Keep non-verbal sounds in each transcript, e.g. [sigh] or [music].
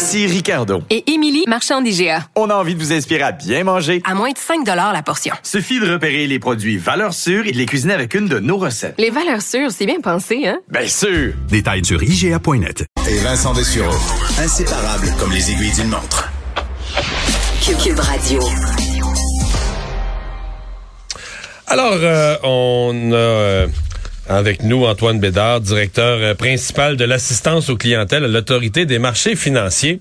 Ici Ricardo. Et Émilie, marchand d'IGA. On a envie de vous inspirer à bien manger. À moins de 5 la portion. Suffit de repérer les produits valeurs sûres et de les cuisiner avec une de nos recettes. Les valeurs sûres, c'est bien pensé, hein? Bien sûr! Détails sur IGA.net. Et Vincent Dessureau. Inséparables comme les aiguilles d'une montre. Cube Radio. Alors, euh, on a euh, avec nous Antoine Bédard, directeur euh, principal de l'assistance aux clientèles à l'autorité des marchés financiers.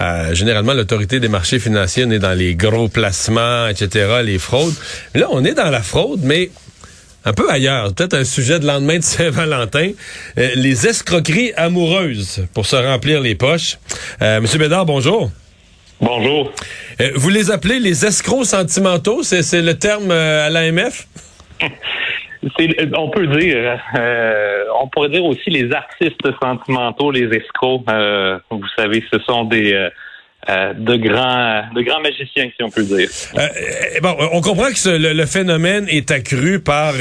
Euh, généralement, l'autorité des marchés financiers, on est dans les gros placements, etc., les fraudes. Là, on est dans la fraude, mais un peu ailleurs. Peut-être un sujet de lendemain de Saint-Valentin. Euh, les escroqueries amoureuses pour se remplir les poches. Monsieur Bédard, bonjour. Bonjour. vous les appelez les escrocs sentimentaux, c'est le terme à l'AMF? [laughs] on peut dire, euh, on pourrait dire aussi les artistes sentimentaux, les escrocs. Euh, vous savez, ce sont des euh, de grands de grands magiciens, si on peut dire. bon, on comprend que le, phénomène est accru par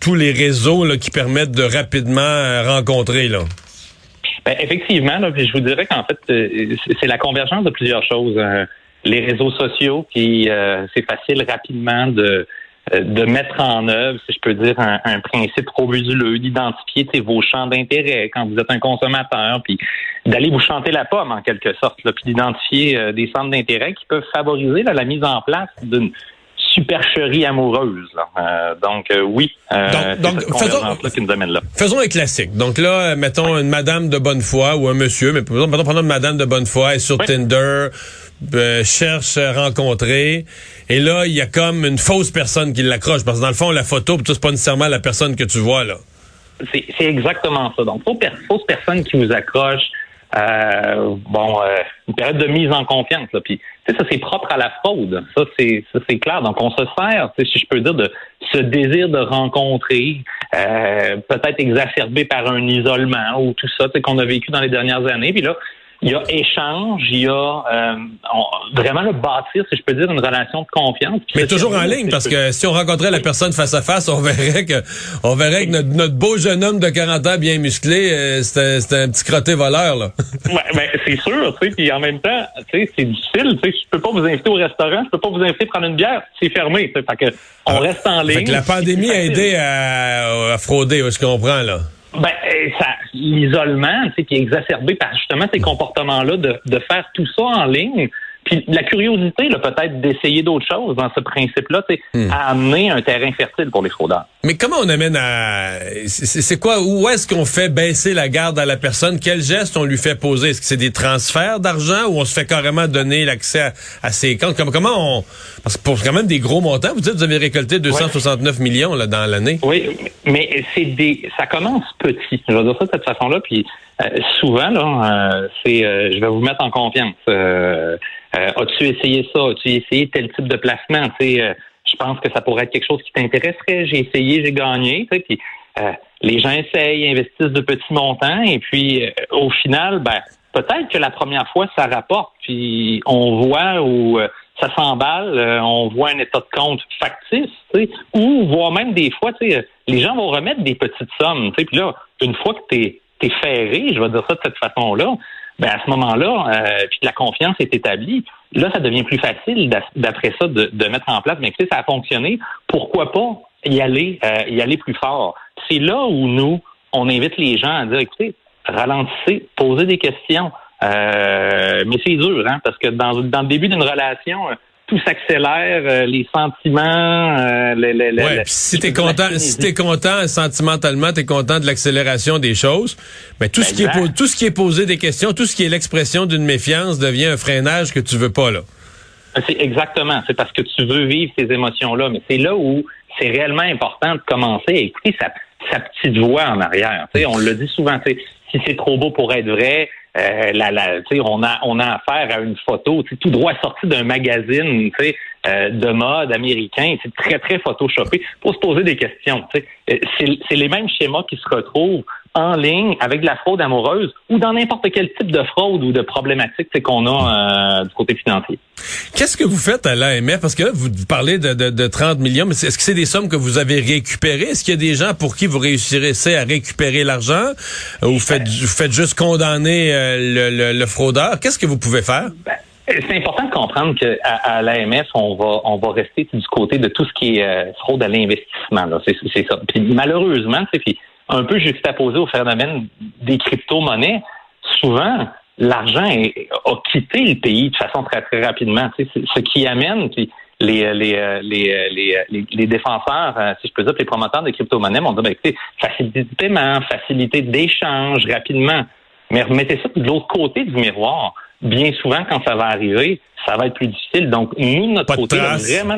tous les réseaux qui permettent de rapidement rencontrer là. Ben, effectivement, là, je vous dirais qu'en fait, c'est la convergence de plusieurs choses. les réseaux sociaux, qui c'est facile rapidement de de mettre en œuvre, si je peux dire, un, principe robustuleux, d'identifier vos champs d'intérêt quand vous êtes un consommateur, puis d'aller vous chanter la pomme en quelque sorte, là, puis d'identifier euh, des centres d'intérêt qui peuvent favoriser la mise en place d'une supercherie amoureuse. Euh, donc oui, donc, faisons, qui nous amène là. Faisons un classique. Donc là, mettons une madame de bonne foi ou un monsieur, mais mettons, prenons une madame de bonne foi est sur Tinder, cherche à rencontrer. Et là, il y a comme une fausse personne qui l'accroche. Parce que dans le fond, la photo, c'est pas nécessairement la personne que tu vois, là. C'est exactement ça. Donc, fausse personne qui vous accroche. Euh, bon, euh, une période de mise en confiance. Là. Puis, ça, c'est propre à la fraude. Ça, c'est c'est clair. Donc, on se sert, si je peux dire, de ce désir de rencontrer, euh, peut-être exacerbé par un isolement ou tout ça, qu'on a vécu dans les dernières années. Puis là, il y a échange, il y a euh, vraiment le bâtir, si je peux dire, une relation de confiance. Mais toujours en ligne, parce que si on rencontrait la personne face à face, on verrait que on verrait que notre, beau jeune homme de 40 ans bien musclé, euh, c'était un petit crotté voleur. Là. [laughs] ouais, ben, c'est sûr, tu sais, puis en même temps, tu sais, c'est difficile, tu sais, je peux pas vous inviter au restaurant, je peux pas vous inviter à prendre une bière, c'est fermé, tu sais, fait que on ah, reste en ligne. Fait que la pandémie a aidé à, à frauder, je comprends là? Ben, euh, ça, l'isolement, tu sais, qui est exacerbé par justement ces comportements-là de, de faire tout ça en ligne. Puis la curiosité, peut-être d'essayer d'autres choses dans ce principe-là, c'est hmm. à amener un terrain fertile pour les fraudeurs. Mais comment on amène à... C'est quoi? Où est-ce qu'on fait baisser la garde à la personne? Quel geste on lui fait poser? Est-ce que c'est des transferts d'argent ou on se fait carrément donner l'accès à, ses comptes? Comment on... Parce que pour quand même des gros montants, vous dites vous avez récolté 269 millions là, dans l'année. Oui, mais c'est des... ça commence petit. Je vais dire ça de cette façon-là, puis souvent, là, euh, c'est... Euh, je vais vous mettre en confiance. As-tu essayé ça? As-tu essayé tel type de placement? Tu je pense que ça pourrait être quelque chose qui t'intéresserait. J'ai essayé, j'ai gagné. puis, euh, les gens essayent, investissent de petits montants, et puis euh, au final, ben, peut-être que la première fois, ça rapporte, puis on voit où euh, ça s'emballe, on voit un état de compte factice, ou voire même des fois, les gens vont remettre des petites sommes. Puis là, une fois que tu es, ferré, je vais dire ça de cette façon-là, ben à ce moment-là, euh, puis la confiance est établie, là, ça devient plus facile d'après ça de, mettre en place. Mais sais, ça a fonctionné. Pourquoi pas y aller, euh, y aller plus fort? C'est là où nous, on invite les gens à dire, écoutez, ralentissez, posez des questions. Euh, mais c'est dur, hein, parce que dans, dans le début d'une relation, tout s'accélère, euh, les sentiments, euh, les, les, ouais, si t'es content, si t'es content sentimentalement, t'es content de l'accélération des choses, mais tout ce qui est tout ce qui est posé des questions, tout ce qui est l'expression d'une méfiance devient un freinage que tu veux pas là. C'est exactement, c'est parce que tu veux vivre ces émotions là, mais c'est là où c'est réellement important de commencer. À écouter sa, sa petite voix en arrière. sais, on le dit souvent, si c'est trop beau pour être vrai, euh, la, la, on a on a affaire à une photo tout droit sortie d'un magazine euh, de mode américain. C'est très, très photoshopé. pour se poser des questions. Euh, c'est les mêmes schémas qui se retrouvent en ligne avec de la fraude amoureuse ou dans n'importe quel type de fraude ou de problématique qu'on a euh, du côté financier. Qu'est-ce que vous faites à l'AMF? Parce que là, vous parlez de, de, de 30 millions, mais est-ce que c'est des sommes que vous avez récupérées? Est-ce qu'il y a des gens pour qui vous réussirez à récupérer l'argent? Ou vous faites, vous faites juste condamner euh, le, fraudeur? Qu'est-ce que vous pouvez faire? Ben, c'est important de comprendre qu'à à, l'AMF, on va on va rester du côté de tout ce qui est euh, fraude à l'investissement. C'est ça. Puis malheureusement, puis un peu juxtaposé au phénomène des crypto-monnaies, souvent, l'argent a quitté le pays de façon très, très rapidement. ce qui amène puis les, les, les, les, défenseurs, euh, si je peux dire, les promoteurs des crypto-monnaies m'ont dit, ben, écoutez, facilité de paiement, facilité d'échange rapidement. Mais remettez ça de l'autre côté du miroir. Bien souvent, quand ça va arriver, ça va être plus difficile. Donc, nous, notre côté, vraiment,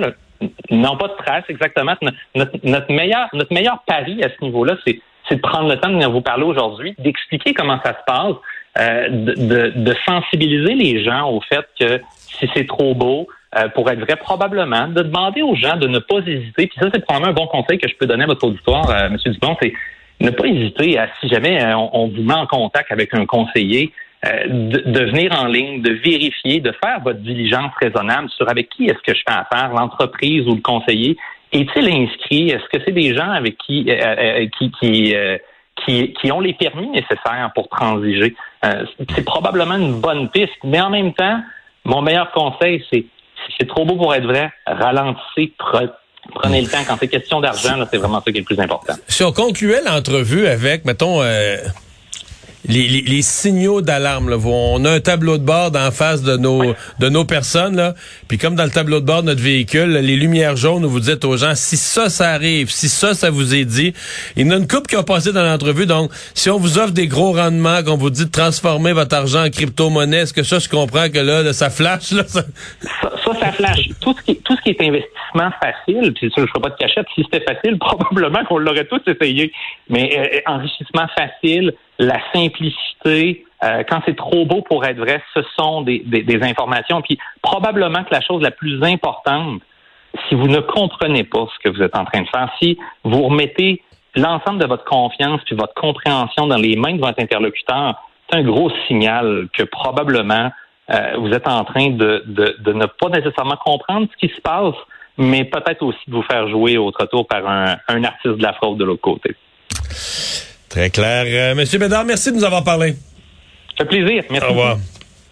non, pas de trace, exactement. Notre, notre, meilleur, notre meilleur pari à ce niveau-là, c'est c'est de prendre le temps de venir vous parler aujourd'hui, d'expliquer comment ça se passe, euh, de, sensibiliser les gens au fait que si c'est trop beau, euh, pour être vrai, probablement, de demander aux gens de ne pas hésiter. Puis ça, c'est probablement un bon conseil que je peux donner à votre auditoire, euh, M. Dupont, c'est ne pas hésiter à, si jamais on, vous met en contact avec un conseiller, de, venir en ligne, de vérifier, de faire votre diligence raisonnable sur avec qui est-ce que je fais affaire, l'entreprise ou le conseiller, est-il inscrit? Est-ce que c'est des gens avec qui, euh, euh, qui, qui, euh, qui, qui, ont les permis nécessaires pour transiger? c'est probablement une bonne piste, mais en même temps, mon meilleur conseil, c'est si c'est trop beau pour être vrai, ralentissez, prenez le temps. Quand c'est question d'argent, c'est vraiment ça qui est le plus important. Si on concluait l'entrevue avec, mettons, les, signaux d'alarme. On a un tableau de bord en face de nos de nos personnes. Là. Puis comme dans le tableau de bord de notre véhicule, les lumières jaunes, vous dites aux gens, si ça, ça arrive, si ça, ça vous est dit. Il y en a une coupe qui a passé dans l'entrevue. Donc, si on vous offre des gros rendements, qu'on vous dit de transformer votre argent en crypto-monnaie, est-ce que ça, je comprends que là, ça flash? Là, ça... ça... ça, flash. Tout ce, qui, tout ce qui est investissement facile, puis ça, je ne ferai pas de cachette, si c'était facile, [laughs] probablement qu'on l'aurait tous essayé. Mais euh, enrichissement facile, la simplicité, euh, quand c'est trop beau pour être vrai, ce sont des, informations. Puis probablement que la chose la plus importante, si vous ne comprenez pas ce que vous êtes en train de faire, si vous remettez l'ensemble de votre confiance puis votre compréhension dans les mains de votre interlocuteur, c'est un gros signal que probablement euh, vous êtes en train de, ne pas nécessairement comprendre ce qui se passe, mais peut-être aussi de vous faire jouer au tour par un artiste de la fraude de l'autre côté. Très clair. Euh, Monsieur Bédard, merci de nous avoir parlé. Ça fait plaisir. Merci. Au revoir.